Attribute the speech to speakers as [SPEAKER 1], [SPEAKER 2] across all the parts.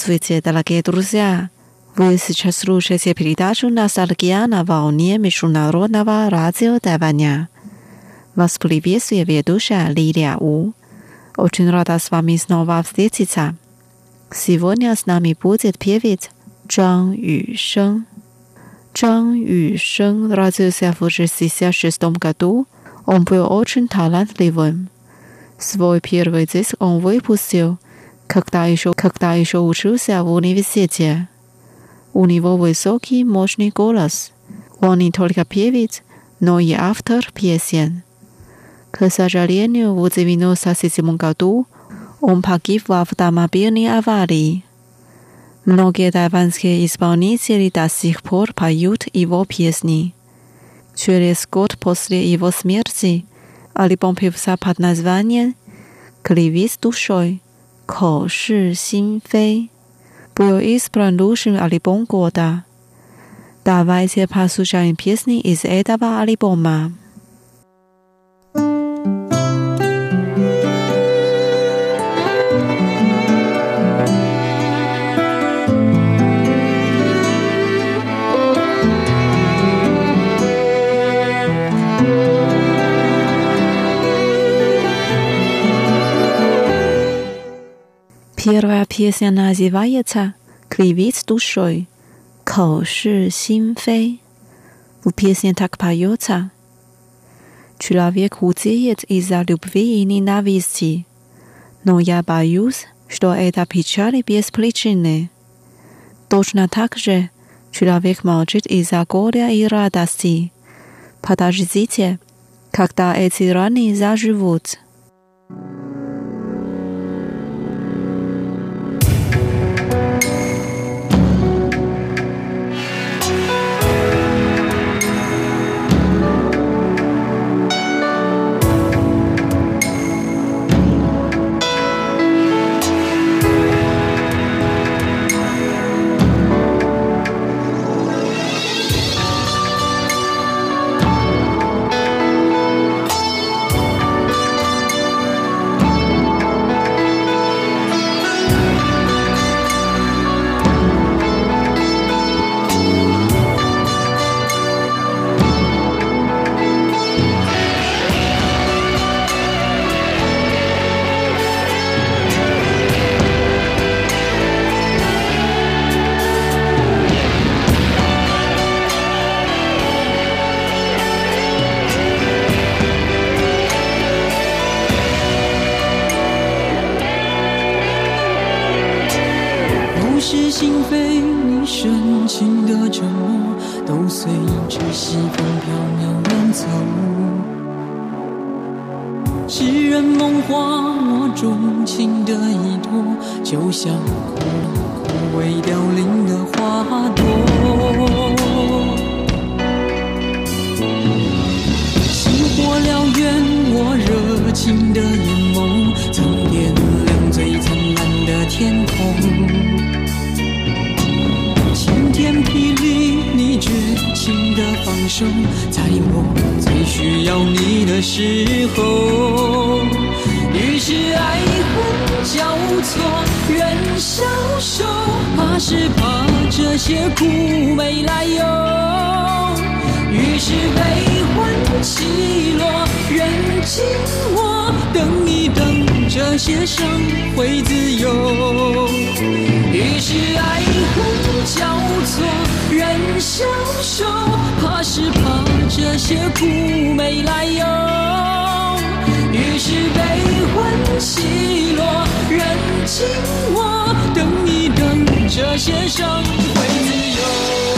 [SPEAKER 1] Здравствуйте, дорогие друзья! Вы сейчас слушаете передачу «Ностальгия на волне Международного радио Тайваня». Вас приветствует ведущая Лилия У. Очень рада с вами снова встретиться. Сегодня с нами будет певец Зhang Юшeng. Зhang Юшeng родился в 1966 году. Он был очень талантливым. Свой первый диск он выпустил, когда еще, когда еще учился в университете. У него высокий, мощный голос. Он не только певец, но и автор песен. К сожалению, в 1997 году он погиб в автомобильной аварии. Многие тайванские исполнители до сих пор поют его песни. Через год после его смерти альбом певца под названием «Кривит душой», «口是心非，不有意思。不然卢是阿里邦过的，但瓦一些怕苏上因偏心，是爱达瓦阿里邦吗？Первая песня называется «Кривец душой», «Ко ши. В песне так поется «Человек худеет из-за любви и ненависти, но я боюсь, что это печаль без причины». Точно так же человек молчит из-за горя и радости. Подождите, когда эти раны заживут. thank you
[SPEAKER 2] 都随着西风飘渺远走。痴人梦话，我钟情的依托，就像枯萎凋零的花朵。星火燎原，我热情的眼眸，曾点亮最灿烂的天空。天霹雳，你绝情的放手，在我最需要你的时候。于是爱恨交错，人消瘦，怕是怕这些苦没来由。于是悲欢起落，人静我等一等，这些伤会自由。于是爱恨错，人消瘦，怕是怕这些苦没来由。于是悲欢起落，人静默等一等，这些伤会自由。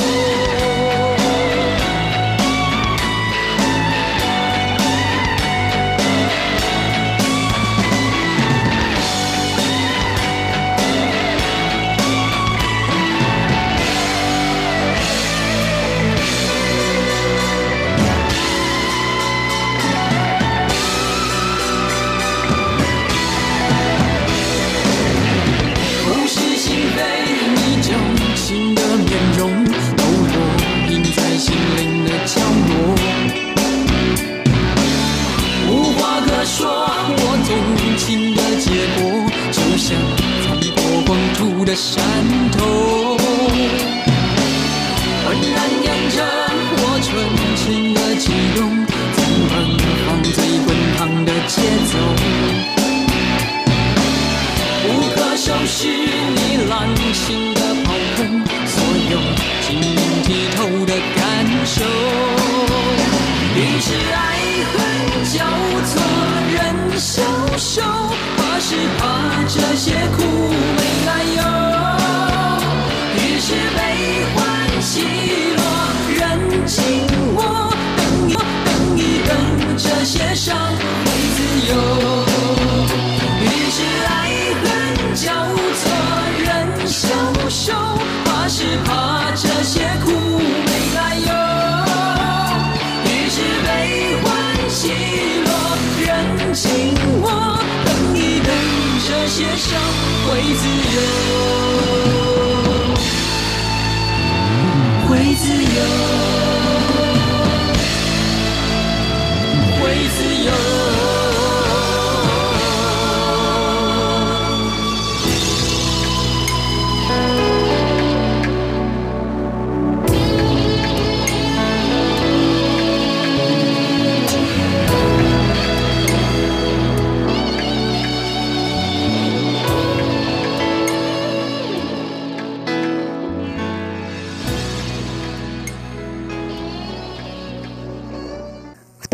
[SPEAKER 2] 写就。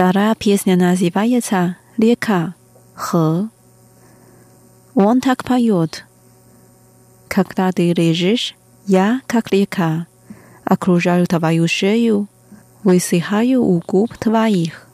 [SPEAKER 1] Вторая песня называется лека «Хэ». Он так поет. Когда ты лежишь, я, как река, окружаю твою шею, высыхаю у губ твоих.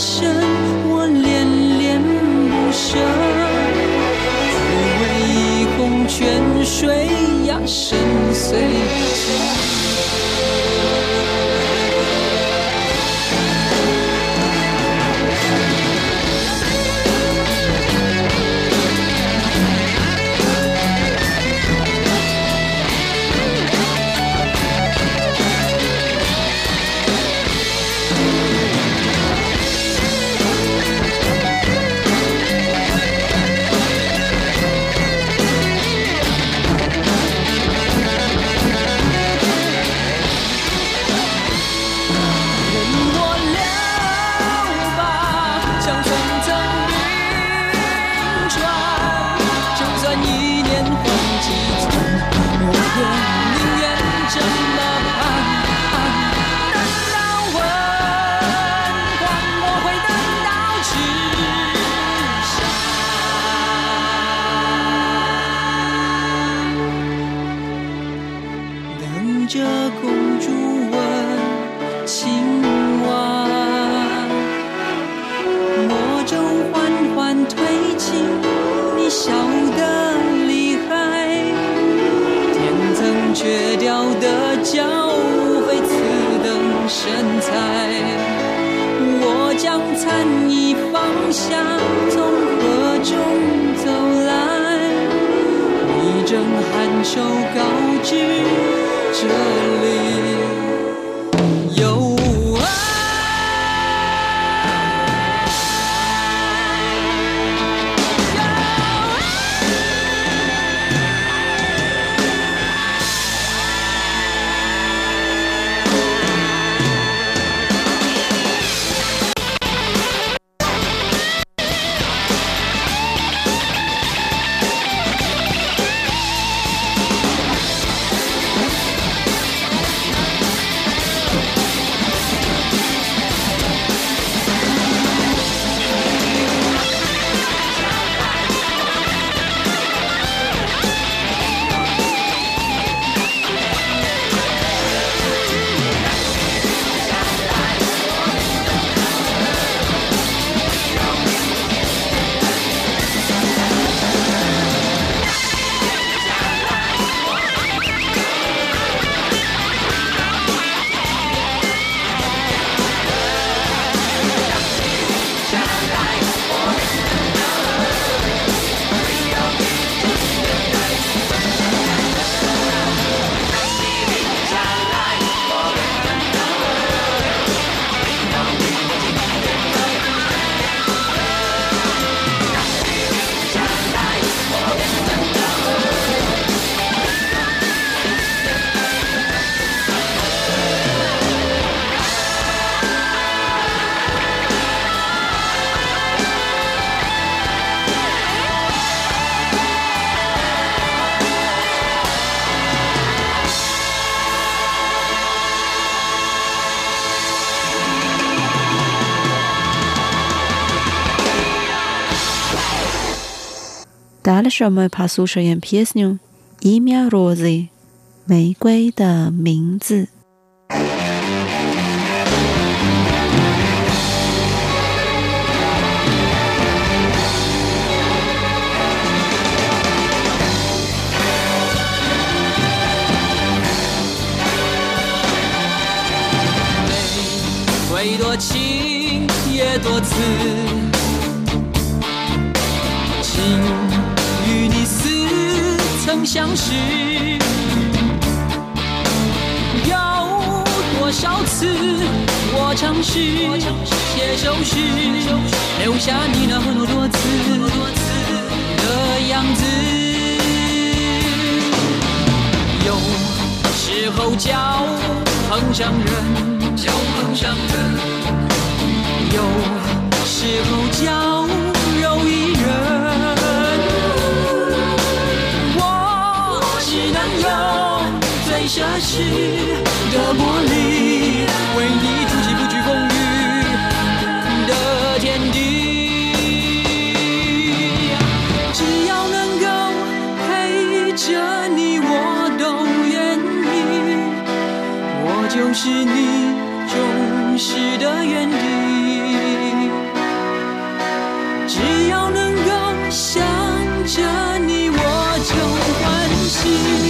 [SPEAKER 2] 身，我恋恋不舍。抚慰一泓泉水呀，深邃。放
[SPEAKER 1] Дальше мы послушаем песню «Имя розы» 玫瑰的名字。
[SPEAKER 2] 会多情也多刺，情与你似 相识，有多少次我尝试写首诗，留下你那么多次的样子，有时候叫碰上人。叫碰上人，有时候叫用最奢侈的魔力，为你筑起不惧风雨的天地。只要能够陪着你，我都愿意，我就是你。忠实的原地，只要能够想着你，我就欢喜。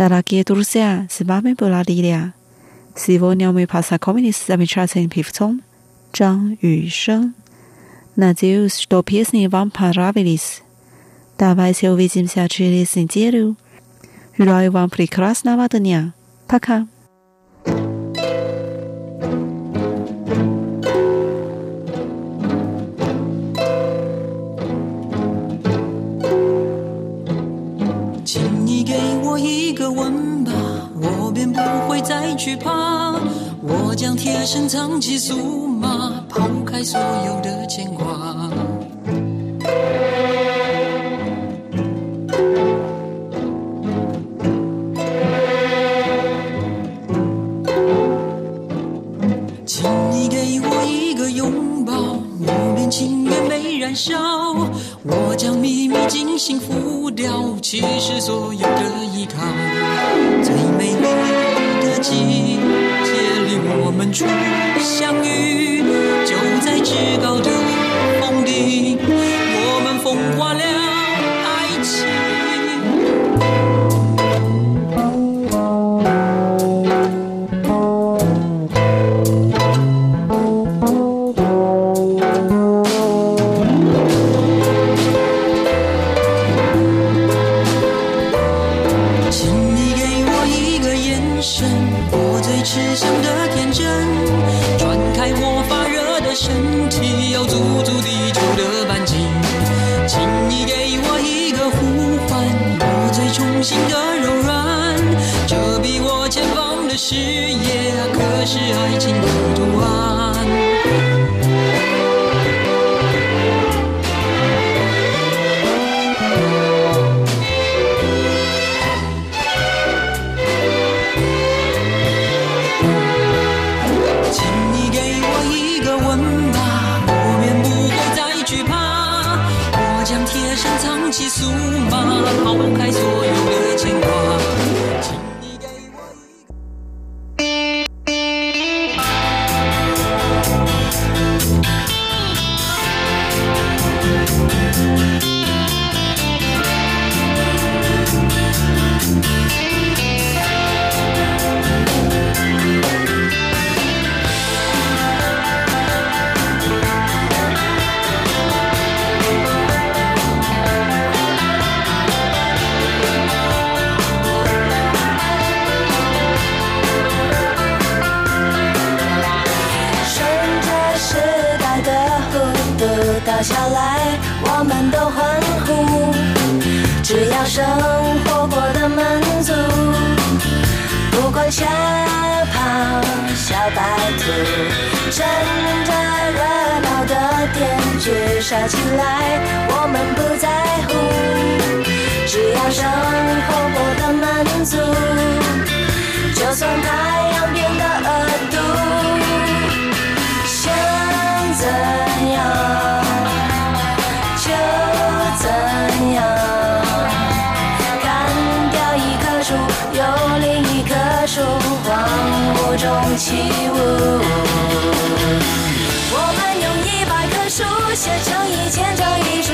[SPEAKER 1] 拉拉基多鲁西亚是马梅布拉利亚，是我两位拍摄科米尼斯的米切尔森皮肤虫张雨生，那这就是多皮斯尼万帕拉维斯，大概是为了自己家出力，生煎肉，后来万弗里克斯拿瓦的呢，看看。
[SPEAKER 2] 去吧。我将贴身长期速马，抛开所有的牵挂。请你给我一个拥抱，我便情愿被燃烧。我将秘密精心付掉，其实所有的依靠。最美丽季节里，我们初相遇，就在至高的峰顶，我们风化了
[SPEAKER 3] 趁着热闹的点聚杀起来，我们不在乎。只要生活过得满足，就算太阳起舞。我们用一百棵树写成一千张遗书，